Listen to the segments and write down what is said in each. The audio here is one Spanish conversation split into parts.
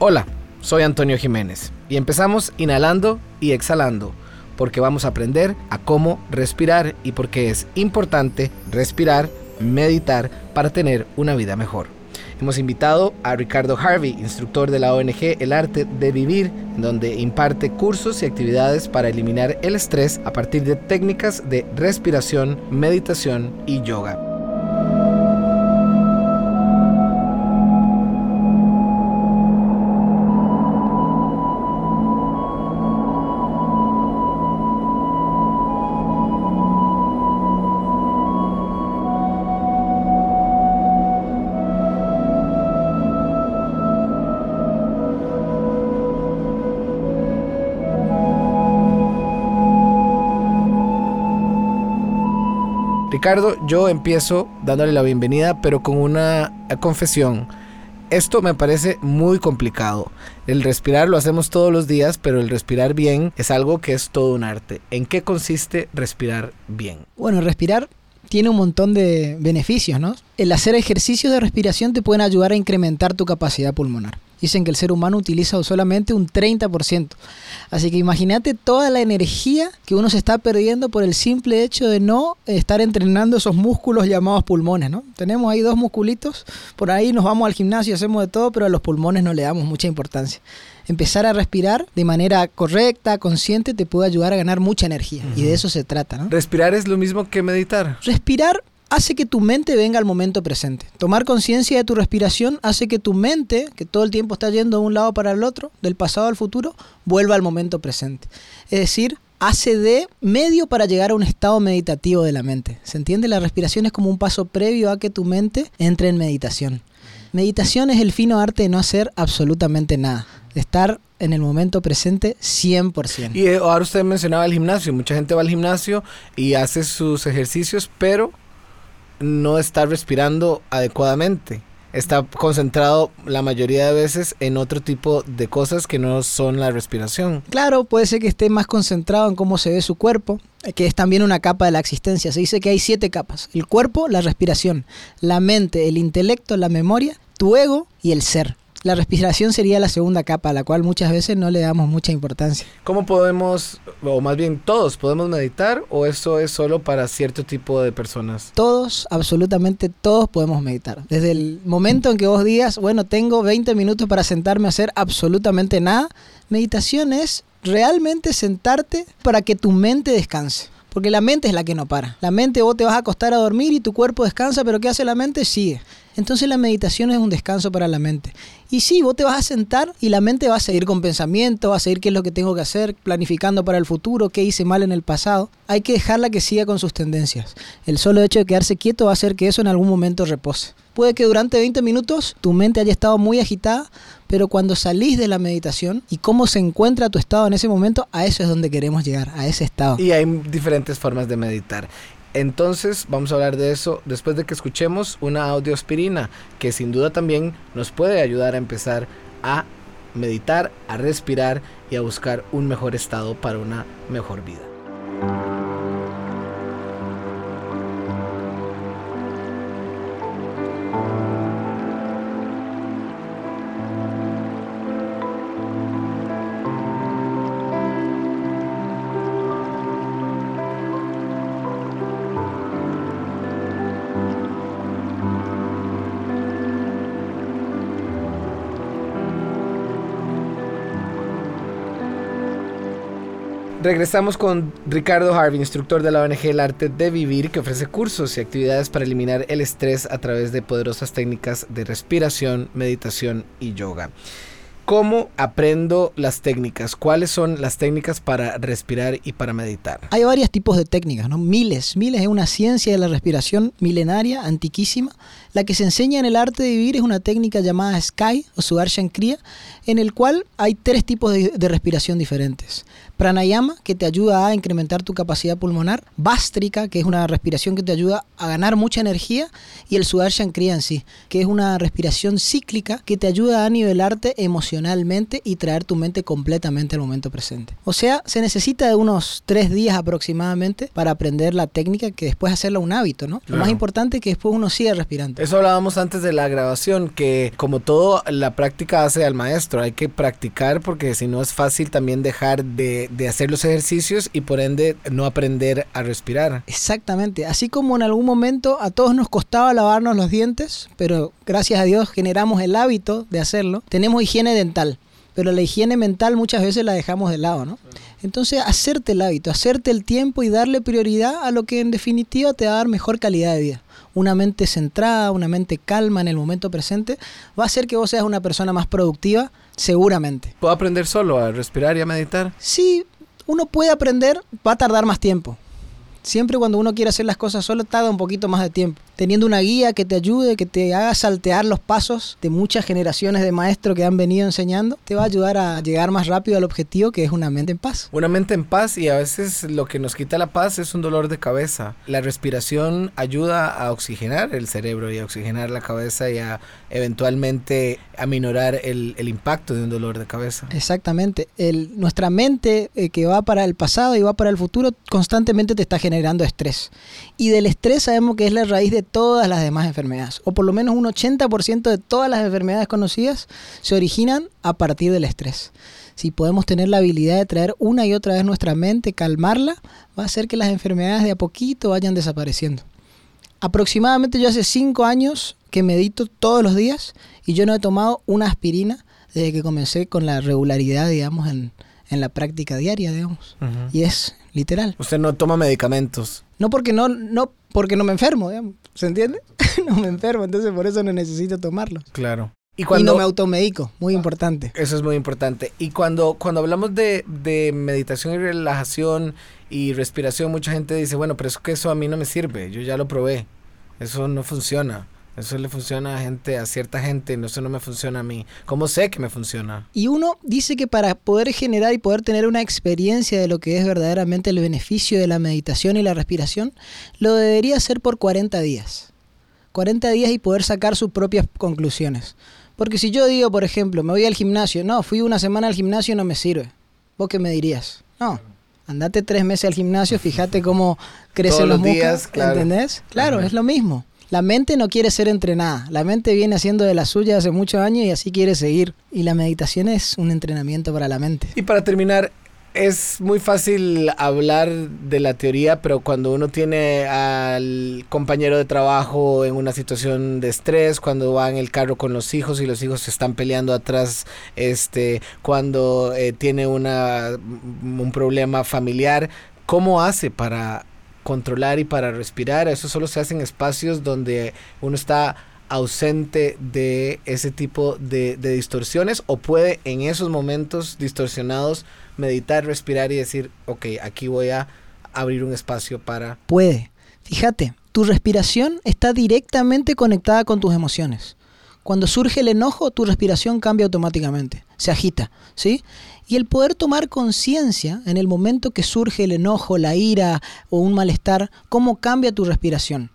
Hola, soy Antonio Jiménez y empezamos inhalando y exhalando porque vamos a aprender a cómo respirar y porque es importante respirar, meditar para tener una vida mejor. Hemos invitado a Ricardo Harvey, instructor de la ONG El Arte de Vivir, donde imparte cursos y actividades para eliminar el estrés a partir de técnicas de respiración, meditación y yoga. Ricardo, yo empiezo dándole la bienvenida, pero con una confesión. Esto me parece muy complicado. El respirar lo hacemos todos los días, pero el respirar bien es algo que es todo un arte. ¿En qué consiste respirar bien? Bueno, respirar tiene un montón de beneficios, ¿no? El hacer ejercicios de respiración te pueden ayudar a incrementar tu capacidad pulmonar. Dicen que el ser humano utiliza solamente un 30%. Así que imagínate toda la energía que uno se está perdiendo por el simple hecho de no estar entrenando esos músculos llamados pulmones, ¿no? Tenemos ahí dos musculitos, por ahí nos vamos al gimnasio, hacemos de todo, pero a los pulmones no le damos mucha importancia. Empezar a respirar de manera correcta, consciente, te puede ayudar a ganar mucha energía. Y de eso se trata, ¿no? ¿Respirar es lo mismo que meditar? Respirar hace que tu mente venga al momento presente. Tomar conciencia de tu respiración hace que tu mente, que todo el tiempo está yendo de un lado para el otro, del pasado al futuro, vuelva al momento presente. Es decir, hace de medio para llegar a un estado meditativo de la mente. ¿Se entiende? La respiración es como un paso previo a que tu mente entre en meditación. Meditación es el fino arte de no hacer absolutamente nada, de estar en el momento presente 100%. Y eh, ahora usted mencionaba el gimnasio, mucha gente va al gimnasio y hace sus ejercicios, pero no está respirando adecuadamente. Está concentrado la mayoría de veces en otro tipo de cosas que no son la respiración. Claro, puede ser que esté más concentrado en cómo se ve su cuerpo, que es también una capa de la existencia. Se dice que hay siete capas. El cuerpo, la respiración, la mente, el intelecto, la memoria, tu ego y el ser. La respiración sería la segunda capa, a la cual muchas veces no le damos mucha importancia. ¿Cómo podemos, o más bien todos, podemos meditar o eso es solo para cierto tipo de personas? Todos, absolutamente todos podemos meditar. Desde el momento en que vos digas, bueno, tengo 20 minutos para sentarme a hacer absolutamente nada, meditación es realmente sentarte para que tu mente descanse. Porque la mente es la que no para. La mente vos te vas a acostar a dormir y tu cuerpo descansa, pero ¿qué hace la mente? Sigue. Entonces la meditación es un descanso para la mente. Y sí, vos te vas a sentar y la mente va a seguir con pensamiento, va a seguir qué es lo que tengo que hacer, planificando para el futuro, qué hice mal en el pasado. Hay que dejarla que siga con sus tendencias. El solo hecho de quedarse quieto va a hacer que eso en algún momento repose. Puede que durante 20 minutos tu mente haya estado muy agitada, pero cuando salís de la meditación y cómo se encuentra tu estado en ese momento, a eso es donde queremos llegar, a ese estado. Y hay diferentes formas de meditar. Entonces vamos a hablar de eso después de que escuchemos una audioaspirina que sin duda también nos puede ayudar a empezar a meditar, a respirar y a buscar un mejor estado para una mejor vida. Regresamos con Ricardo Harvey, instructor de la ONG El Arte de Vivir, que ofrece cursos y actividades para eliminar el estrés a través de poderosas técnicas de respiración, meditación y yoga. ¿Cómo aprendo las técnicas? ¿Cuáles son las técnicas para respirar y para meditar? Hay varios tipos de técnicas, ¿no? Miles, miles es una ciencia de la respiración milenaria, antiquísima. La que se enseña en el arte de vivir es una técnica llamada Sky o Sudarshan Kriya, en el cual hay tres tipos de, de respiración diferentes. Pranayama, que te ayuda a incrementar tu capacidad pulmonar. Bástrica, que es una respiración que te ayuda a ganar mucha energía. Y el Sudarshan Kriyansi, que es una respiración cíclica que te ayuda a nivelarte emocionalmente y traer tu mente completamente al momento presente. O sea, se necesita de unos tres días aproximadamente para aprender la técnica que después hacerla un hábito, ¿no? Lo más importante es que después uno siga respirando. Eso hablábamos antes de la grabación, que como todo, la práctica hace al maestro. Hay que practicar porque si no es fácil también dejar de, de hacer los ejercicios y por ende no aprender a respirar. Exactamente. Así como en algún momento a todos nos costaba lavarnos los dientes, pero gracias a Dios generamos el hábito de hacerlo. Tenemos higiene dental, pero la higiene mental muchas veces la dejamos de lado, ¿no? Entonces, hacerte el hábito, hacerte el tiempo y darle prioridad a lo que en definitiva te va a dar mejor calidad de vida. Una mente centrada, una mente calma en el momento presente, va a hacer que vos seas una persona más productiva, seguramente. ¿Puedo aprender solo a respirar y a meditar? Sí, uno puede aprender, va a tardar más tiempo. Siempre cuando uno quiere hacer las cosas solo tarda un poquito más de tiempo. Teniendo una guía que te ayude, que te haga saltear los pasos de muchas generaciones de maestros que han venido enseñando, te va a ayudar a llegar más rápido al objetivo que es una mente en paz. Una mente en paz y a veces lo que nos quita la paz es un dolor de cabeza. La respiración ayuda a oxigenar el cerebro y a oxigenar la cabeza y a eventualmente aminorar el, el impacto de un dolor de cabeza. Exactamente. El, nuestra mente eh, que va para el pasado y va para el futuro constantemente te está generando estrés. Y del estrés sabemos que es la raíz de todas las demás enfermedades, o por lo menos un 80% de todas las enfermedades conocidas se originan a partir del estrés. Si podemos tener la habilidad de traer una y otra vez nuestra mente, calmarla, va a hacer que las enfermedades de a poquito vayan desapareciendo. Aproximadamente yo hace 5 años que medito todos los días y yo no he tomado una aspirina desde que comencé con la regularidad, digamos, en, en la práctica diaria, digamos. Uh -huh. Y es literal. Usted no toma medicamentos. No porque no, no, porque no me enfermo, digamos. ¿Se entiende? no me enfermo, entonces por eso no necesito tomarlos. Claro. Y, cuando, y no me automedico, muy importante. Eso es muy importante. Y cuando, cuando hablamos de, de, meditación y relajación y respiración, mucha gente dice, bueno, pero es que eso a mí no me sirve, yo ya lo probé, eso no funciona. Eso le funciona a gente, a cierta gente, no eso no me funciona a mí. ¿Cómo sé que me funciona? Y uno dice que para poder generar y poder tener una experiencia de lo que es verdaderamente el beneficio de la meditación y la respiración, lo debería hacer por 40 días. 40 días y poder sacar sus propias conclusiones. Porque si yo digo, por ejemplo, me voy al gimnasio, no, fui una semana al gimnasio y no me sirve. ¿Vos qué me dirías? No, andate tres meses al gimnasio, fíjate cómo crecen Todos los, los días, músculos, claro. ¿entendés? Claro, Ajá. es lo mismo. La mente no quiere ser entrenada, la mente viene haciendo de la suya hace muchos años y así quiere seguir. Y la meditación es un entrenamiento para la mente. Y para terminar, es muy fácil hablar de la teoría, pero cuando uno tiene al compañero de trabajo en una situación de estrés, cuando va en el carro con los hijos y los hijos se están peleando atrás, este, cuando eh, tiene una, un problema familiar, ¿cómo hace para controlar y para respirar? Eso solo se hace en espacios donde uno está ausente de ese tipo de, distorsiones o puede en esos momentos distorsionados meditar, respirar y decir, ok, aquí voy a abrir un espacio para... Puede. Fíjate, tu respiración está directamente conectada con tus emociones. Cuando surge el enojo, tu respiración cambia automáticamente, se agita, ¿sí? Y el poder tomar conciencia en el momento que surge el enojo, la ira o un malestar, cómo cambia tu respiración.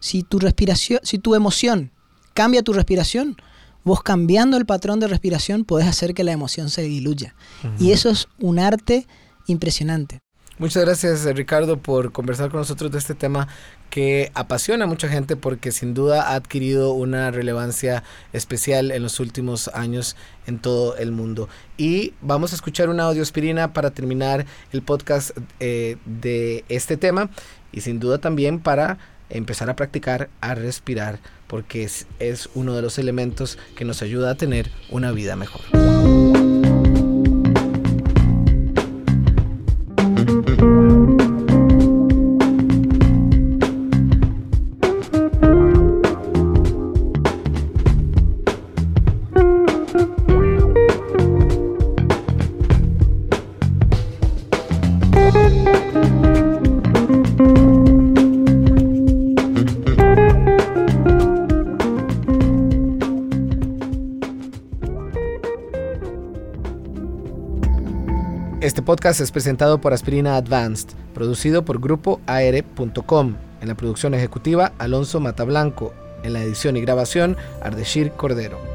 Si tu respiración, si tu emoción cambia tu respiración, vos cambiando el patrón de respiración podés hacer que la emoción se diluya. Uh -huh. Y eso es un arte impresionante. Muchas gracias Ricardo por conversar con nosotros de este tema que apasiona a mucha gente porque sin duda ha adquirido una relevancia especial en los últimos años en todo el mundo. Y vamos a escuchar una audiospirina para terminar el podcast eh, de este tema y sin duda también para empezar a practicar a respirar porque es, es uno de los elementos que nos ayuda a tener una vida mejor. Podcast es presentado por Aspirina Advanced, producido por Grupo grupoaere.com. En la producción ejecutiva, Alonso Matablanco. En la edición y grabación, Ardeshir Cordero.